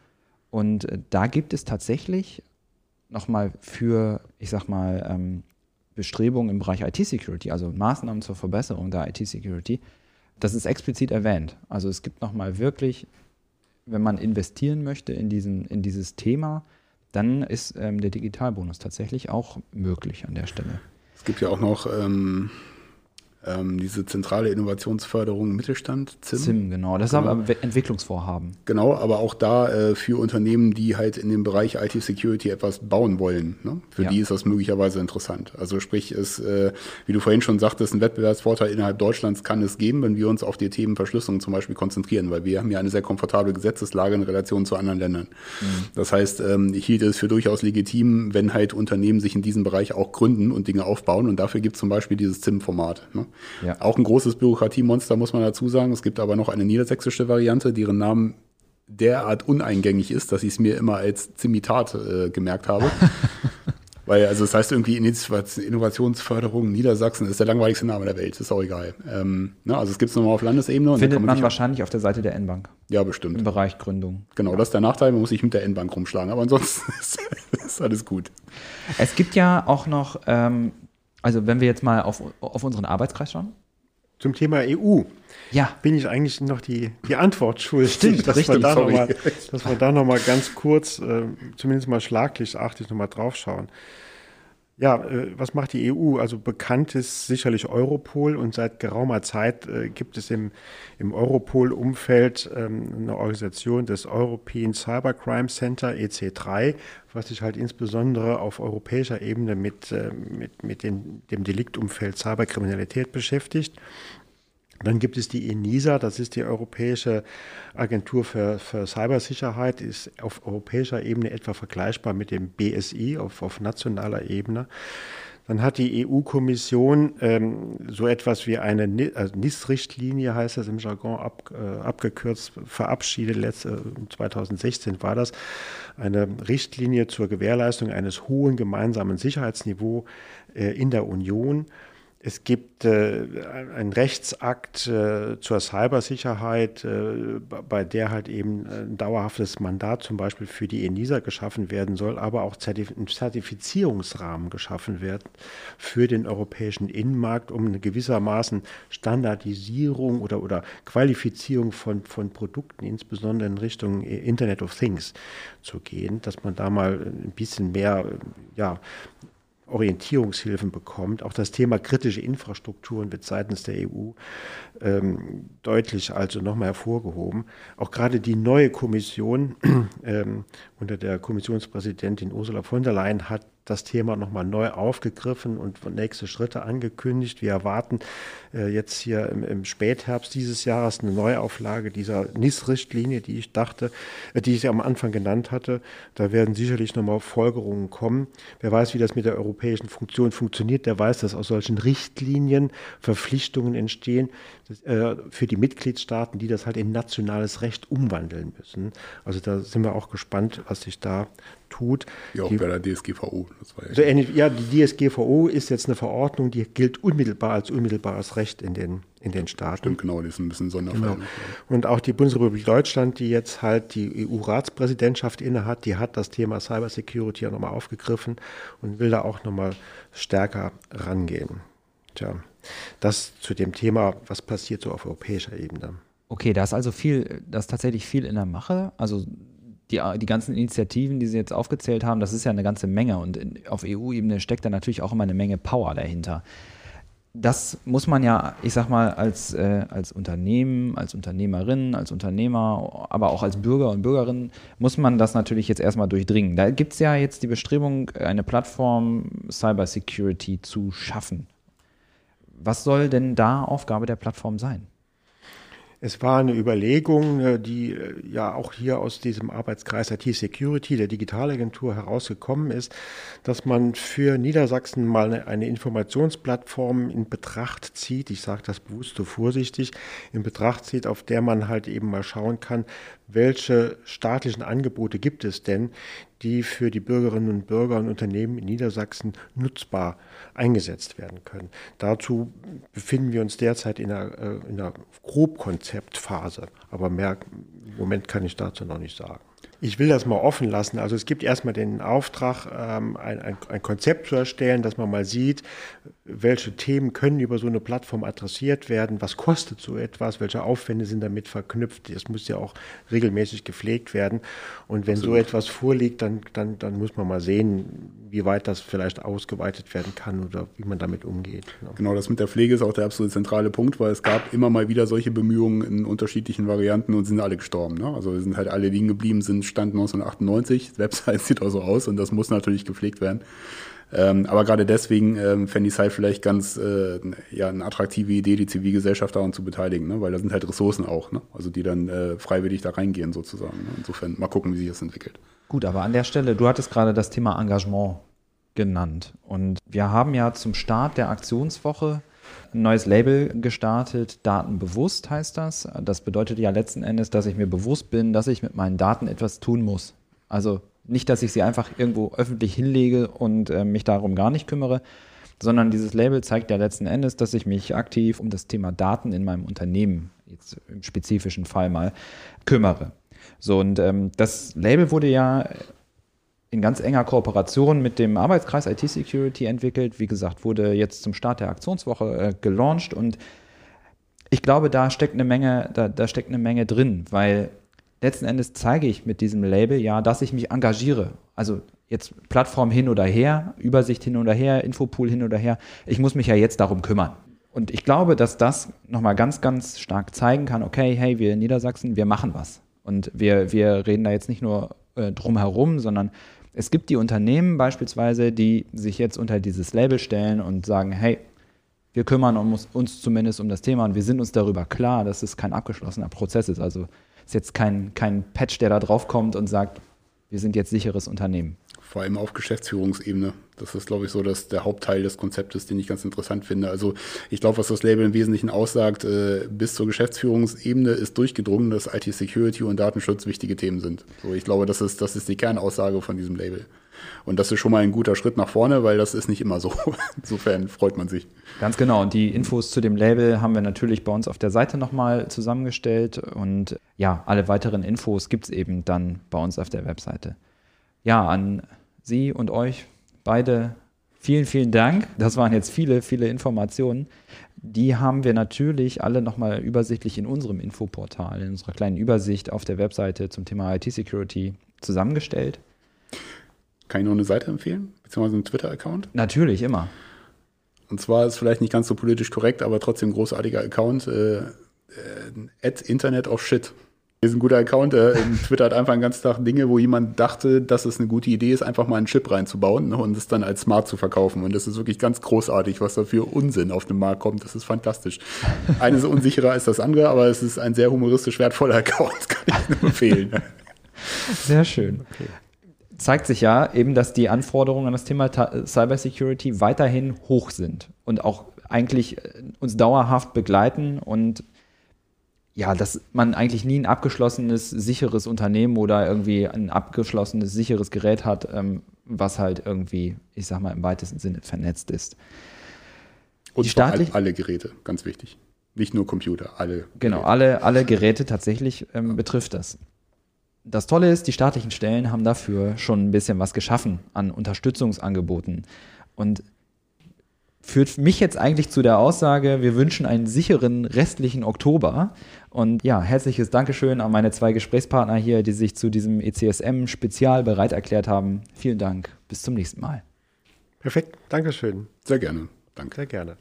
Und äh, da gibt es tatsächlich nochmal für, ich sag mal, ähm, Bestrebungen im Bereich IT-Security, also Maßnahmen zur Verbesserung der IT-Security, das ist explizit erwähnt. Also es gibt nochmal wirklich wenn man investieren möchte in, diesen, in dieses Thema, dann ist ähm, der Digitalbonus tatsächlich auch möglich an der Stelle. Es gibt ja auch noch ähm, ähm, diese zentrale Innovationsförderung Mittelstand, ZIM. ZIM, genau. Das genau. ist aber Entwicklungsvorhaben. Genau, aber auch da äh, für Unternehmen, die halt in dem Bereich IT-Security etwas bauen wollen. Ne? Für ja. die ist das möglicherweise interessant. Also sprich, es, äh, wie du vorhin schon sagtest, ein Wettbewerbsvorteil innerhalb Deutschlands kann es geben, wenn wir uns auf die Themen Verschlüsselung zum Beispiel konzentrieren, weil wir haben ja eine sehr komfortable Gesetzeslage in Relation zu anderen Ländern. Mhm. Das heißt, ähm, ich hielt es für durchaus legitim, wenn halt Unternehmen sich in diesem Bereich auch gründen und Dinge aufbauen. Und dafür gibt es zum Beispiel dieses ZIM-Format. Ne? Ja. Auch ein großes Bürokratiemonster, muss man dazu sagen. Es gibt aber noch eine niedersächsische Variante, deren Namen derart uneingängig ist, dass ich es mir immer als Zimitat äh, gemerkt habe. Weil, also das heißt irgendwie Innovationsförderung Niedersachsen ist der langweiligste Name der Welt, ist auch egal. Ähm, ne, also es gibt es nochmal auf Landesebene. Findet man, man wahrscheinlich auf der Seite der N-Bank. Ja, bestimmt. Im Bereich Gründung. Genau, ja. das ist der Nachteil, man muss sich mit der N-Bank rumschlagen, aber ansonsten ist, ist, alles gut. Es gibt ja auch noch ähm, also wenn wir jetzt mal auf, auf unseren Arbeitskreis schauen. Zum Thema EU ja. bin ich eigentlich noch die, die Antwort schuldig. Stimmt, dass richtig, wir da noch mal, dass wir da nochmal ganz kurz, äh, zumindest mal schlaglichtartig nochmal drauf schauen. Ja, äh, was macht die EU? Also bekannt ist sicherlich Europol und seit geraumer Zeit äh, gibt es im, im Europol-Umfeld ähm, eine Organisation des European Cybercrime Center EC3, was sich halt insbesondere auf europäischer Ebene mit, äh, mit, mit den, dem Deliktumfeld Cyberkriminalität beschäftigt. Dann gibt es die ENISA, das ist die Europäische Agentur für, für Cybersicherheit, ist auf europäischer Ebene etwa vergleichbar mit dem BSI auf, auf nationaler Ebene. Dann hat die EU-Kommission ähm, so etwas wie eine also NIS-Richtlinie, heißt das im Jargon ab, äh, abgekürzt, verabschiedet. Letzte, 2016 war das eine Richtlinie zur Gewährleistung eines hohen gemeinsamen Sicherheitsniveaus äh, in der Union. Es gibt äh, einen Rechtsakt äh, zur Cybersicherheit, äh, bei der halt eben ein dauerhaftes Mandat zum Beispiel für die ENISA geschaffen werden soll, aber auch Zertif ein Zertifizierungsrahmen geschaffen wird für den europäischen Innenmarkt, um eine gewissermaßen Standardisierung oder, oder Qualifizierung von, von Produkten, insbesondere in Richtung Internet of Things zu gehen, dass man da mal ein bisschen mehr ja, Orientierungshilfen bekommt. Auch das Thema kritische Infrastrukturen wird seitens der EU ähm, deutlich also nochmal hervorgehoben. Auch gerade die neue Kommission ähm, unter der Kommissionspräsidentin Ursula von der Leyen hat das Thema nochmal neu aufgegriffen und nächste Schritte angekündigt. Wir erwarten äh, jetzt hier im, im, Spätherbst dieses Jahres eine Neuauflage dieser NIS-Richtlinie, die ich dachte, äh, die ich am Anfang genannt hatte. Da werden sicherlich nochmal Folgerungen kommen. Wer weiß, wie das mit der europäischen Funktion funktioniert, der weiß, dass aus solchen Richtlinien Verpflichtungen entstehen äh, für die Mitgliedstaaten, die das halt in nationales Recht umwandeln müssen. Also da sind wir auch gespannt, was sich da tut. Ja, auch die, bei der DSGVO. Ja, also, ja, die DSGVO ist jetzt eine Verordnung, die gilt unmittelbar als unmittelbares Recht in den, in den Staaten. Stimmt, genau, die ist ein bisschen Sonderfall. Genau. Und auch die Bundesrepublik Deutschland, die jetzt halt die EU-Ratspräsidentschaft innehat, die hat das Thema Cybersecurity ja nochmal aufgegriffen und will da auch nochmal stärker rangehen. Tja, das zu dem Thema, was passiert so auf europäischer Ebene. Okay, da ist also viel, da ist tatsächlich viel in der Mache. Also die, die ganzen Initiativen, die Sie jetzt aufgezählt haben, das ist ja eine ganze Menge und in, auf EU-Ebene steckt da natürlich auch immer eine Menge Power dahinter. Das muss man ja, ich sag mal, als, äh, als Unternehmen, als Unternehmerin, als Unternehmer, aber auch als Bürger und Bürgerin, muss man das natürlich jetzt erstmal durchdringen. Da gibt es ja jetzt die Bestrebung, eine Plattform Cybersecurity zu schaffen. Was soll denn da Aufgabe der Plattform sein? Es war eine Überlegung, äh, die äh, ja auch hier aus diesem Arbeitskreis IT Security der Digitalagentur herausgekommen ist, dass man für Niedersachsen mal eine, Informationsplattform in Betracht zieht. Ich sage das bewusst so vorsichtig, in Betracht zieht, auf der man halt eben mal schauen kann, welche staatlichen Angebote gibt es denn, die für die Bürgerinnen und Bürger und Unternehmen in Niedersachsen nutzbar eingesetzt werden können. Dazu befinden wir uns derzeit in einer, äh, in einer Grobkonzeptphase, aber mehr im Moment kann ich dazu noch nicht sagen. Ich will das mal offen lassen. Also es gibt erstmal den Auftrag, ähm, ein, ein, ein, Konzept zu erstellen, dass man mal sieht, welche Themen können über so eine Plattform adressiert werden, was kostet so etwas, welche Aufwände sind damit verknüpft. Das muss ja auch regelmäßig gepflegt werden. Und wenn Absolut. so etwas vorliegt, dann, dann, dann muss man mal sehen, wie weit das vielleicht ausgeweitet werden kann oder wie man damit umgeht. Genau. das mit der Pflege ist auch der absolut zentrale Punkt, weil es gab immer mal wieder solche Bemühungen in unterschiedlichen Varianten und sind alle gestorben. Ne? Also wir sind halt alle liegen geblieben, sind Stand 1998. Die Website sieht auch so aus und das muss natürlich gepflegt werden. Ähm, aber gerade deswegen ähm, fände ich es halt vielleicht ganz äh, ja, eine attraktive Idee, die Zivilgesellschaft daran zu beteiligen, ne? weil da sind halt Ressourcen auch, ne? also die dann äh, freiwillig da reingehen sozusagen. Ne? Insofern mal gucken, wie sich das entwickelt. Gut, aber an der Stelle, du hattest gerade das Thema Engagement genannt und wir haben ja zum Start der Aktionswoche ein neues Label gestartet, Datenbewusst heißt das. Das bedeutet ja letzten Endes, dass ich mir bewusst bin, dass ich mit meinen Daten etwas tun muss. Also nicht, dass ich sie einfach irgendwo öffentlich hinlege und äh, mich darum gar nicht kümmere, sondern dieses Label zeigt ja letzten Endes, dass ich mich aktiv um das Thema Daten in meinem Unternehmen, jetzt im spezifischen Fall mal, kümmere. So, und ähm, das Label wurde ja in ganz enger Kooperation mit dem Arbeitskreis IT Security entwickelt. Wie gesagt, wurde jetzt zum Start der Aktionswoche äh, gelauncht und ich glaube, da steckt eine Menge, da, da steckt eine Menge drin, weil letzten Endes zeige ich mit diesem Label ja, dass ich mich engagiere. Also jetzt Plattform hin oder her, Übersicht hin oder her, Infopool hin oder her. Ich muss mich ja jetzt darum kümmern. Und ich glaube, dass das nochmal ganz, ganz stark zeigen kann, okay, hey, wir in Niedersachsen, wir machen was. Und wir, wir reden da jetzt nicht nur äh, drum herum, sondern es gibt die Unternehmen beispielsweise, die sich jetzt unter dieses Label stellen und sagen, hey, wir kümmern uns, uns zumindest um das Thema und wir sind uns darüber klar, dass es kein abgeschlossener Prozess ist. Also ist jetzt kein, kein Patch, der da drauf kommt und sagt, wir sind jetzt sicheres Unternehmen. Vor allem auf Geschäftsführungsebene. Das ist, glaube ich, so dass der Hauptteil des Konzeptes, den ich ganz interessant finde. Also ich glaube, was das Label im Wesentlichen aussagt, äh, bis zur Geschäftsführungsebene ist durchgedrungen, dass IT-Security und Datenschutz wichtige Themen sind. So, ich glaube, das ist, das ist die Kernaussage von diesem Label. Und das ist schon mal ein guter Schritt nach vorne, weil das ist nicht immer so. Insofern freut man sich. Ganz genau. Und die Infos zu dem Label haben wir natürlich bei uns auf der Seite nochmal zusammengestellt. Und ja, alle weiteren Infos gibt es eben dann bei uns auf der Webseite. Ja, an Sie und euch beide vielen, vielen Dank. Das waren jetzt viele, viele Informationen. Die haben wir natürlich alle nochmal übersichtlich in unserem Infoportal, in unserer kleinen Übersicht auf der Webseite zum Thema IT-Security zusammengestellt. Kann ich noch eine Seite empfehlen? Beziehungsweise einen Twitter-Account? Natürlich, immer. Und zwar ist vielleicht nicht ganz so politisch korrekt, aber trotzdem großartiger Account. Äh, äh, Internet of Shit. Das ist ein guter Account, der twittert einfach den ganzen Tag Dinge, wo jemand dachte, dass es eine gute Idee ist, einfach mal einen Chip reinzubauen ne, und es dann als smart zu verkaufen. Und das ist wirklich ganz großartig, was da für Unsinn auf den Markt kommt. Das ist fantastisch. Eine ist unsicherer als das andere, aber es ist ein sehr humoristisch wertvoller Account, kann ich nur empfehlen. Sehr schön. Okay zeigt sich ja eben, dass die Anforderungen an das Thema Cybersecurity weiterhin hoch sind und auch eigentlich äh, uns dauerhaft begleiten und ja, dass man eigentlich nie ein abgeschlossenes, sicheres Unternehmen oder irgendwie ein abgeschlossenes, sicheres Gerät hat, ähm, was halt irgendwie, ich sag mal, im weitesten Sinne vernetzt ist. Und staatlich alle Geräte, ganz wichtig. Nicht nur Computer, alle. Genau, Geräte. alle, alle Geräte tatsächlich ähm, betrifft das das Tolle ist, die staatlichen Stellen haben dafür schon ein bisschen was geschaffen an Unterstützungsangeboten. Und führt mich jetzt eigentlich zu der Aussage, wir wünschen einen sicheren restlichen Oktober. Und ja, herzliches Dankeschön an meine zwei Gesprächspartner hier, die sich zu diesem ECSM-Spezial bereit erklärt haben. Vielen Dank. Bis zum nächsten Mal. Perfekt. Dankeschön. Sehr gerne. Danke. Sehr gerne.